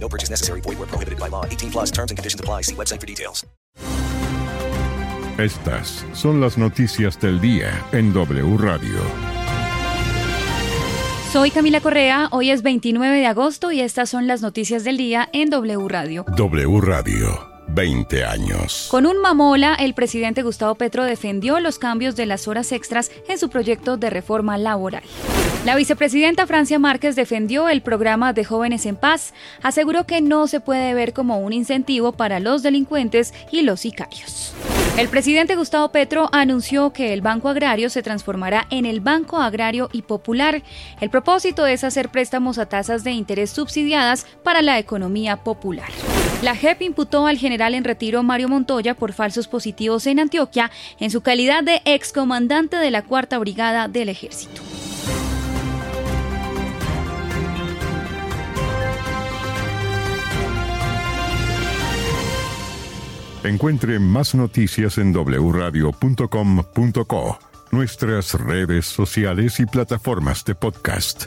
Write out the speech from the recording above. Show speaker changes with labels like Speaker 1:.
Speaker 1: No purchase necessary. Void where prohibited by law. 18 plus terms and conditions apply. See website for details.
Speaker 2: Estas son las noticias del día en W Radio.
Speaker 3: Soy Camila Correa, hoy es 29 de agosto y estas son las noticias del día en W Radio.
Speaker 2: W Radio, 20 años.
Speaker 3: Con un mamola, el presidente Gustavo Petro defendió los cambios de las horas extras en su proyecto de reforma laboral. La vicepresidenta Francia Márquez defendió el programa de Jóvenes en Paz, aseguró que no se puede ver como un incentivo para los delincuentes y los sicarios. El presidente Gustavo Petro anunció que el Banco Agrario se transformará en el Banco Agrario y Popular. El propósito es hacer préstamos a tasas de interés subsidiadas para la economía popular. La JEP imputó al general en retiro Mario Montoya por falsos positivos en Antioquia en su calidad de excomandante de la Cuarta Brigada del Ejército.
Speaker 2: Encuentre más noticias en wradio.com.co, nuestras redes sociales y plataformas de podcast.